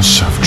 House of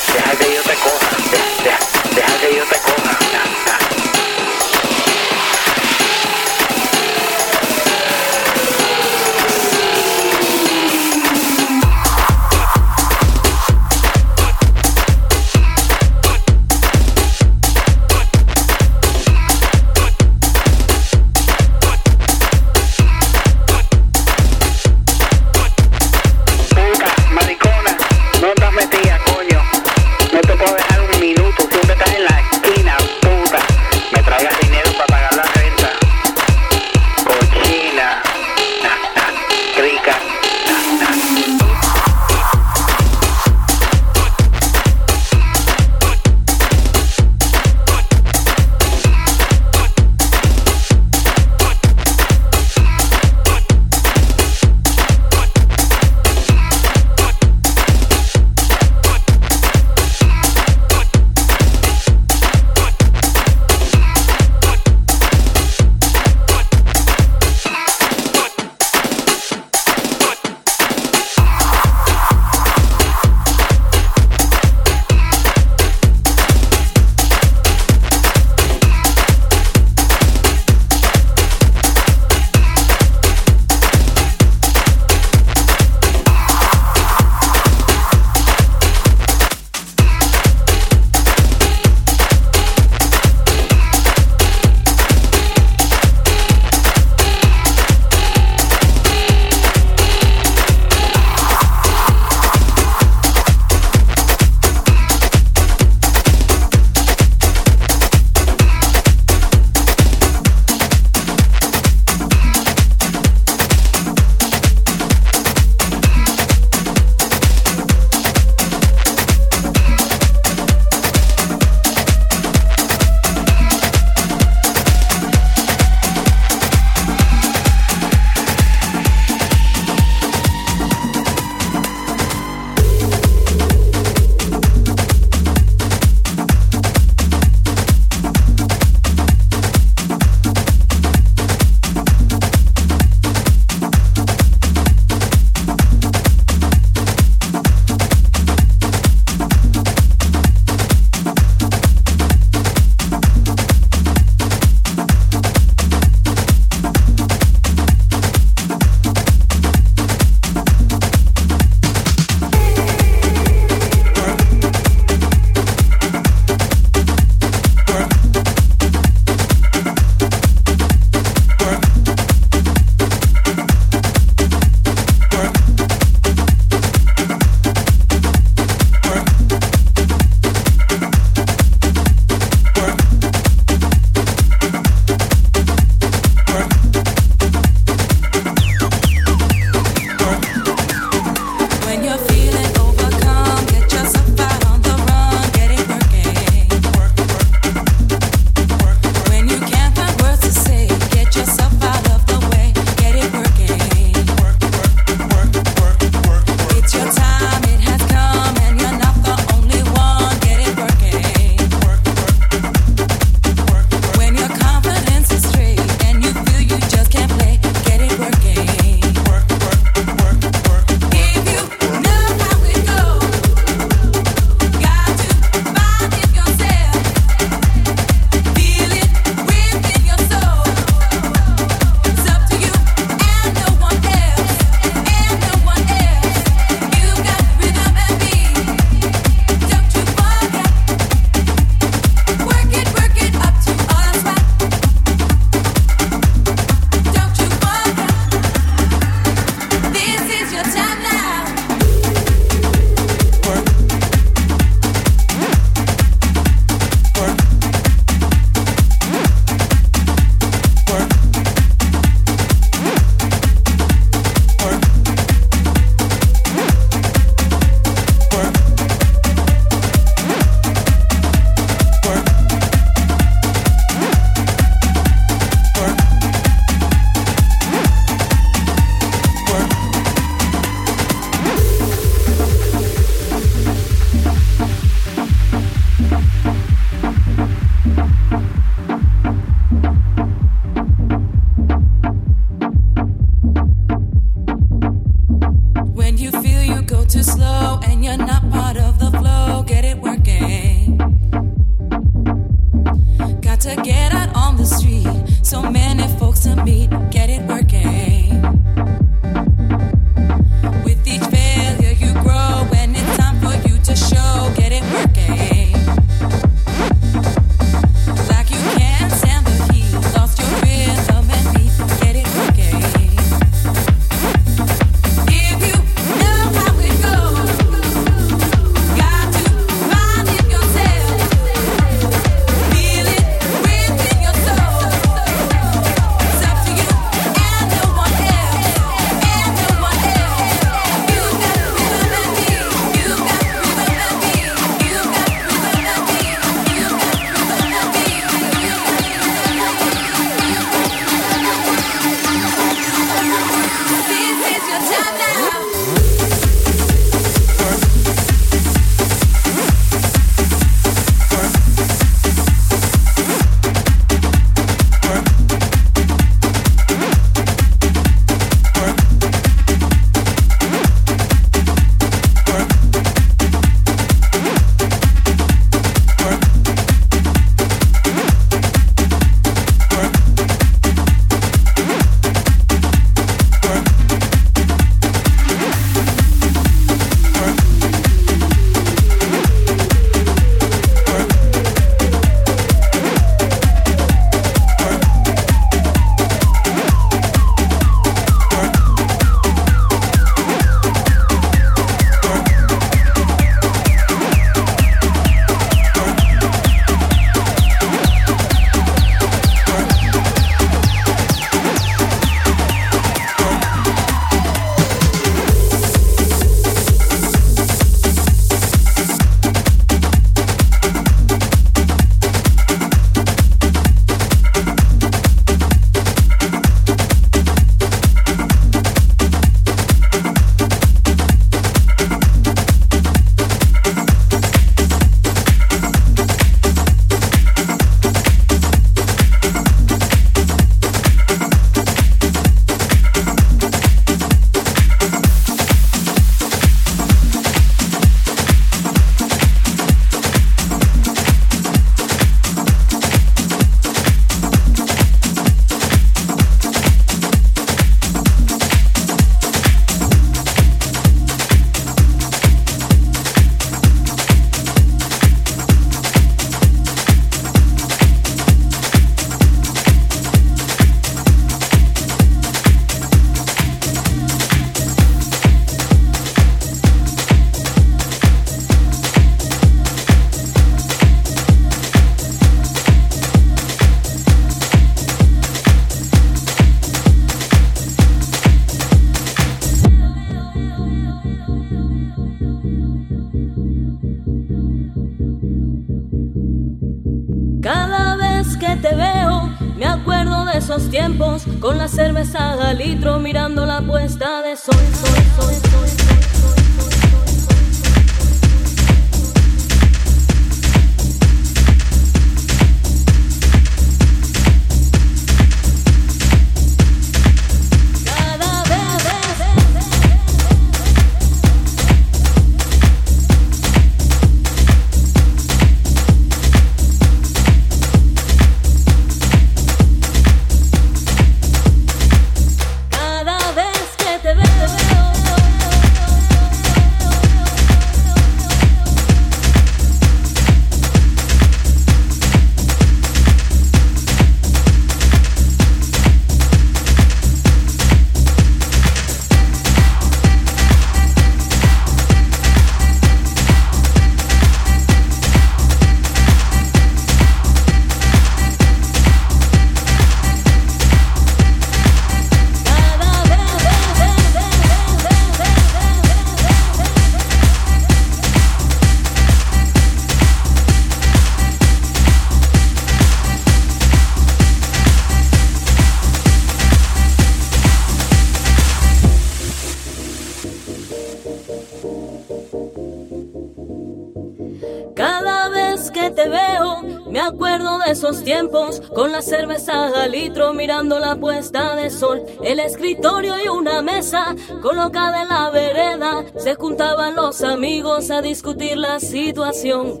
El escritorio y una mesa colocada en la vereda. Se juntaban los amigos a discutir la situación.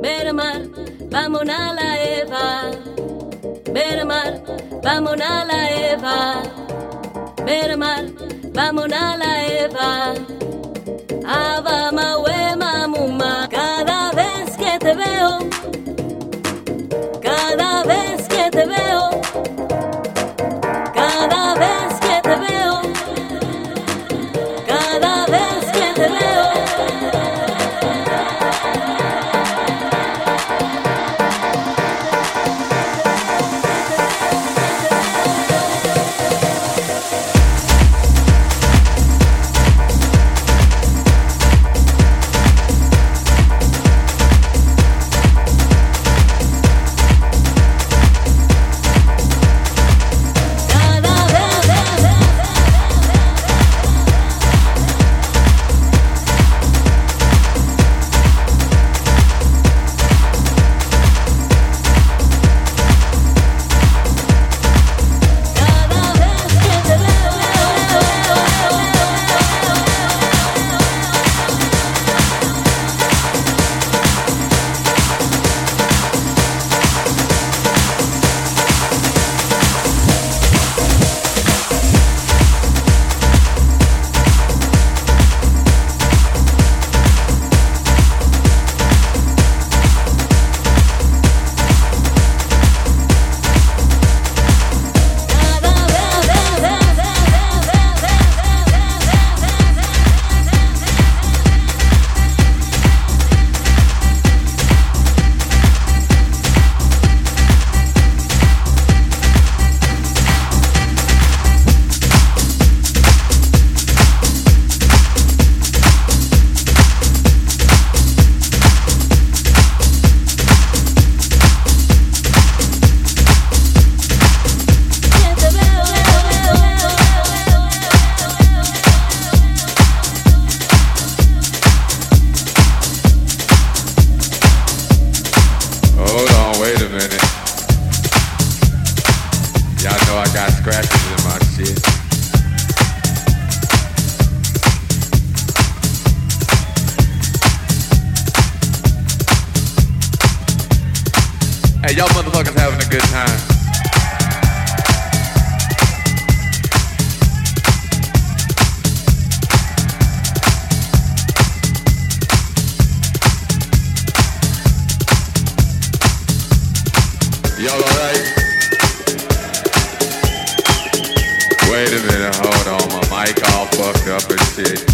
Ver mar, vamos a la Eva. Ver mar, vamos a la Eva. Ver mar, vamos a la Eva. y'all motherfuckers having a good time. Y'all alright? Wait a minute, hold on, my mic all fucked up and shit.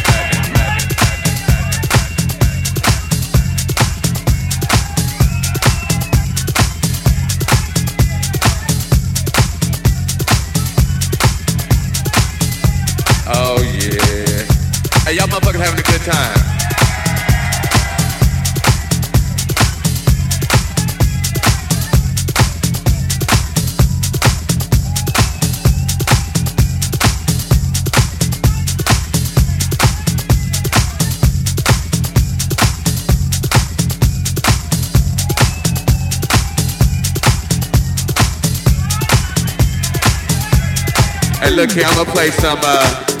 Time. Hey, look here, I'm gonna play some, uh,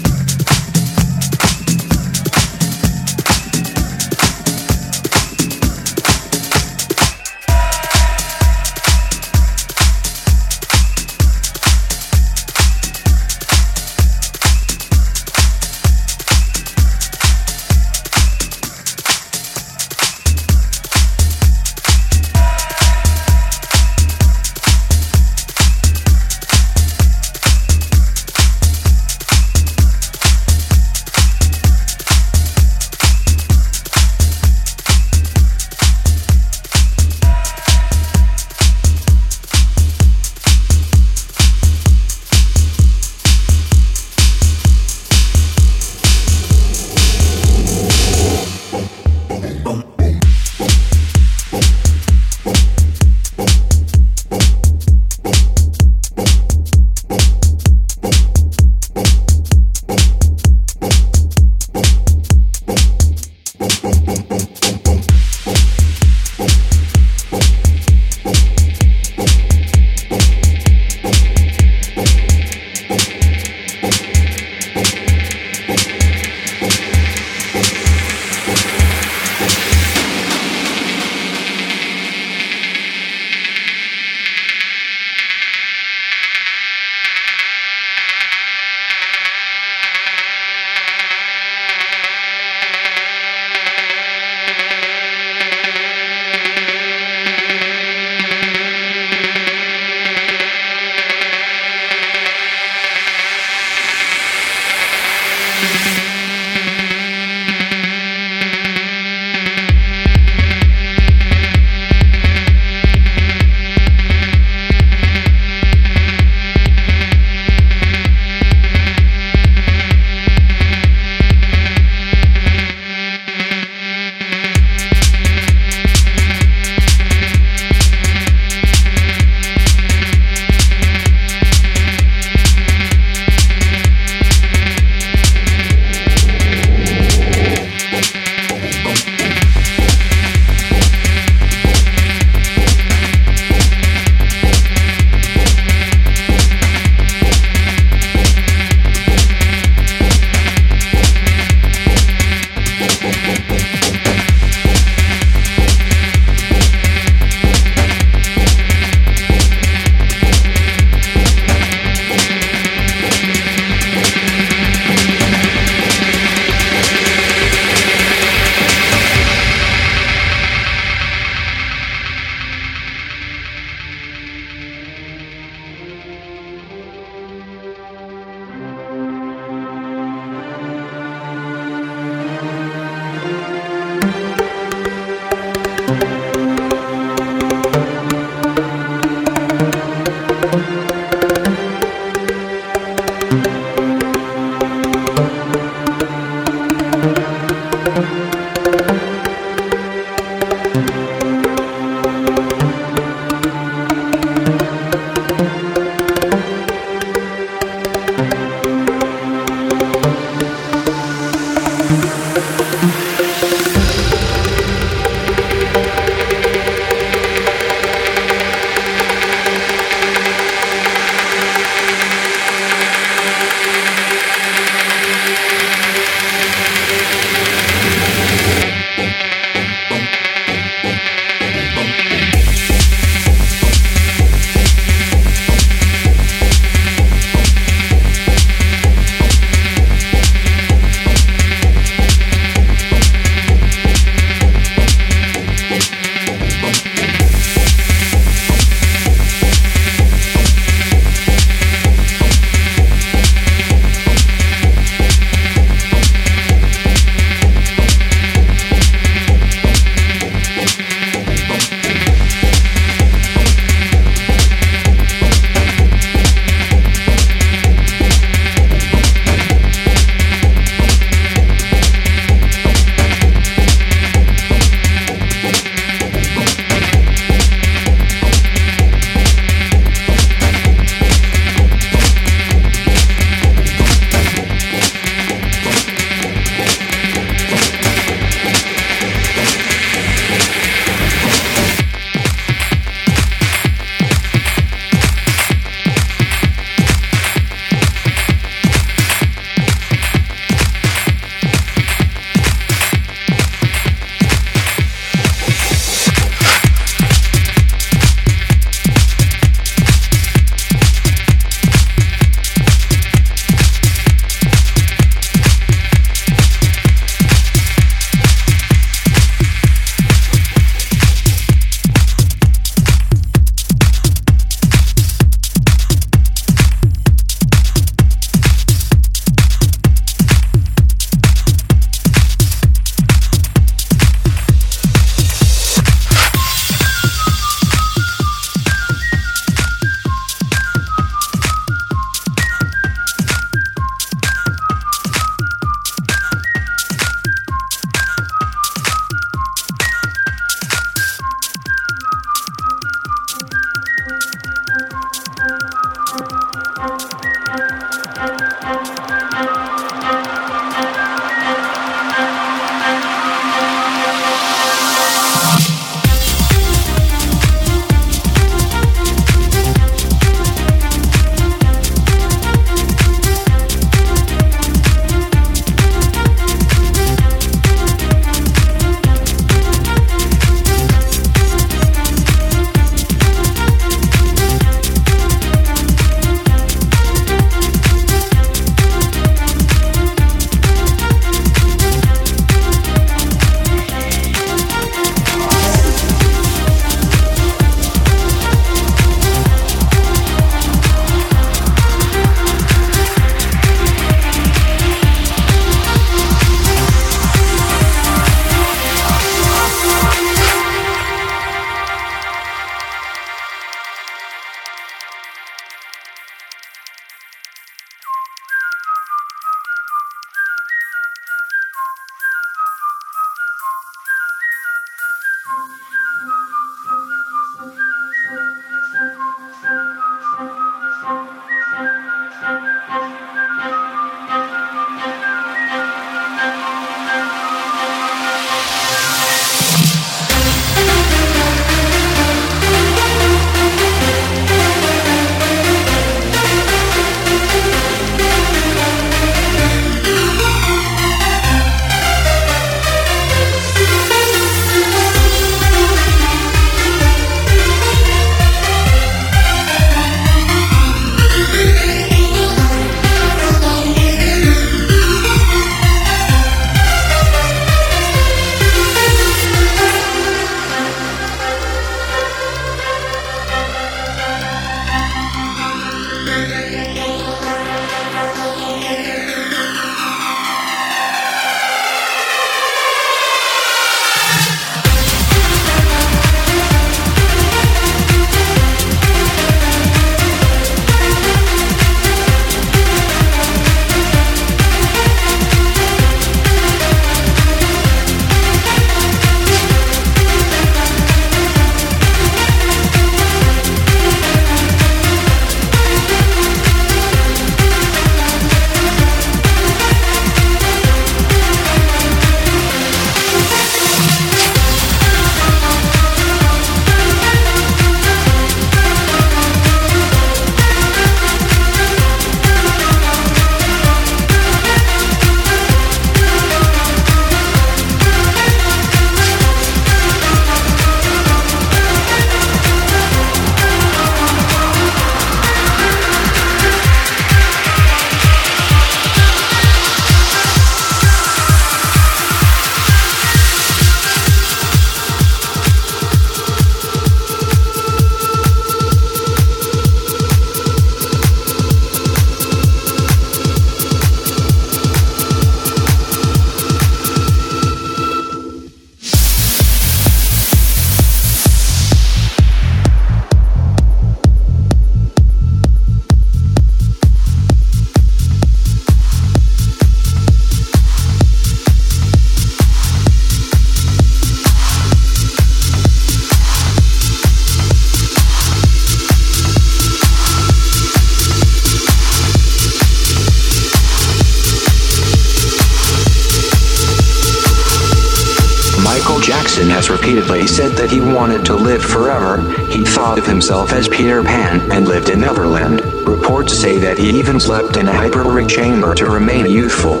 Repeatedly said that he wanted to live forever. He thought of himself as Peter Pan and lived in Neverland. Reports say that he even slept in a hyperbaric chamber to remain youthful.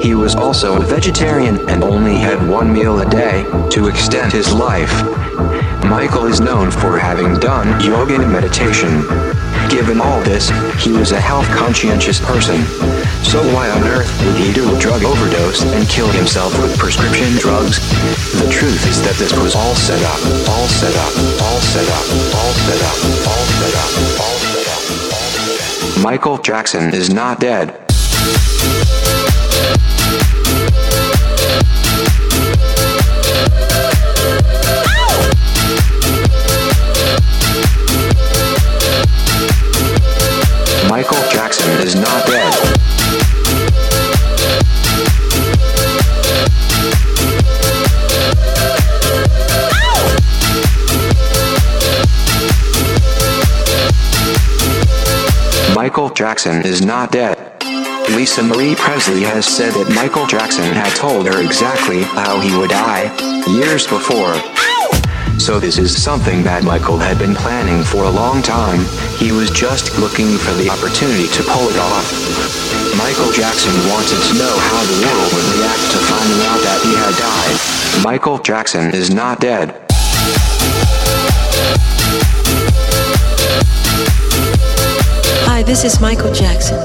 He was also a vegetarian and only had one meal a day to extend his life. Michael is known for having done yoga and meditation. Given all this, he was a health conscientious person. So why on earth would he do a drug overdose and kill himself with prescription drugs? The truth is that this was all set up, all set up, all set up, all set up, all set up, all set up, all set up. Michael Jackson is not dead. Michael Jackson Jackson is not dead. Lisa Marie Presley has said that Michael Jackson had told her exactly how he would die years before. So this is something that Michael had been planning for a long time. He was just looking for the opportunity to pull it off. Michael Jackson wanted to know how the world would react to finding out that he had died. Michael Jackson is not dead. Hi, this is Michael Jackson.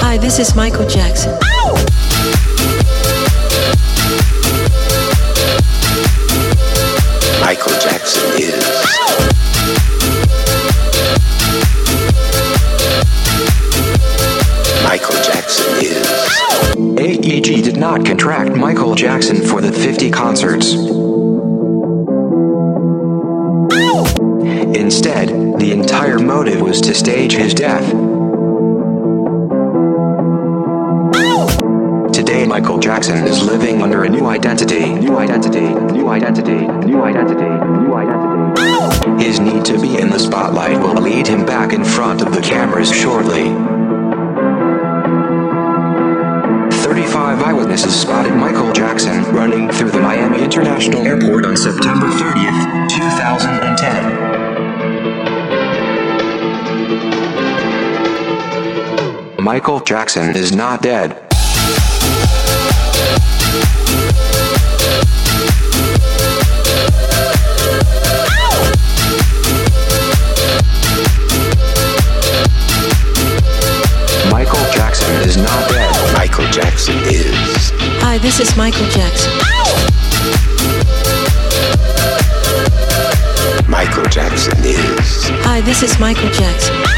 Hi, this is Michael Jackson. Michael Jackson is. Michael Jackson is. AEG did not contract Michael Jackson for the 50 concerts. Instead, the entire motive was to stage his death. Today, Michael Jackson is living under a new identity, new identity, new identity, new identity, new identity. His need to be in the spotlight will lead him back in front of the cameras shortly. 35 eyewitnesses spotted Michael Jackson running through the Miami International Airport on September 30th, 2010. Michael Jackson is not dead. Michael Jackson is not dead. Michael Jackson is. Hi, this is Michael Jackson. Michael Jackson is. Hi, this is Michael Jackson.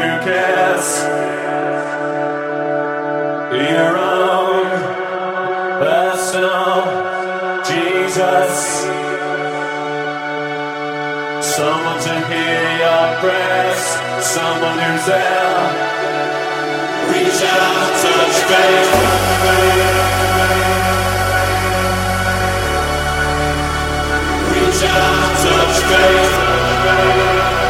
Lucas. Your own personal Jesus. Someone to hear your prayers, someone who's there. Reach out, touch faith. Reach out, touch faith.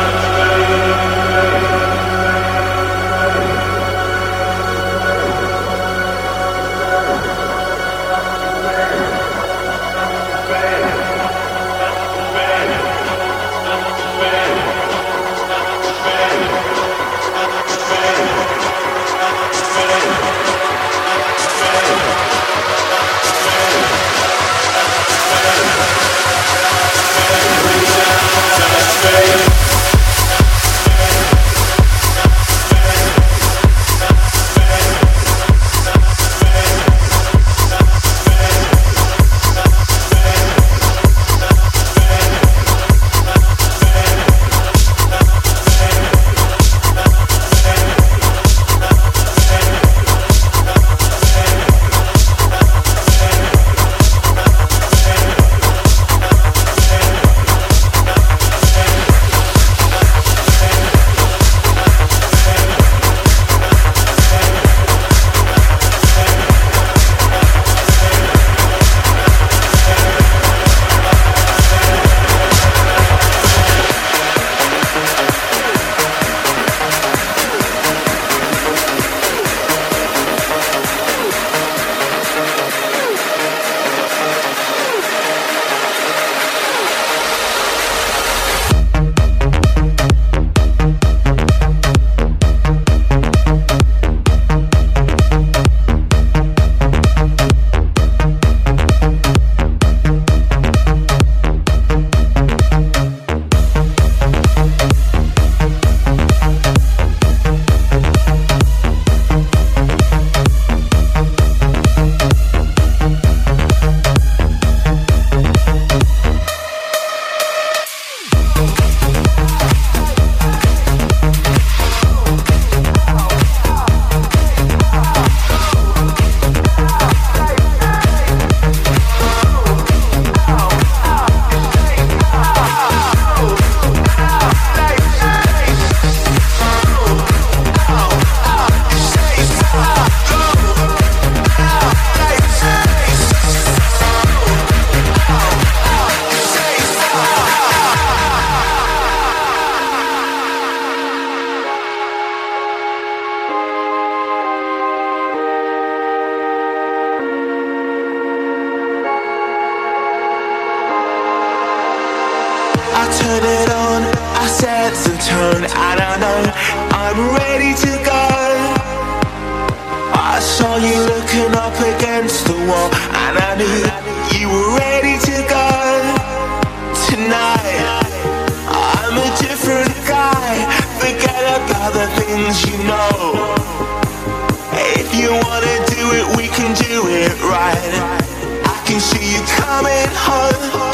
If you wanna do it, we can do it right. I can see you coming home.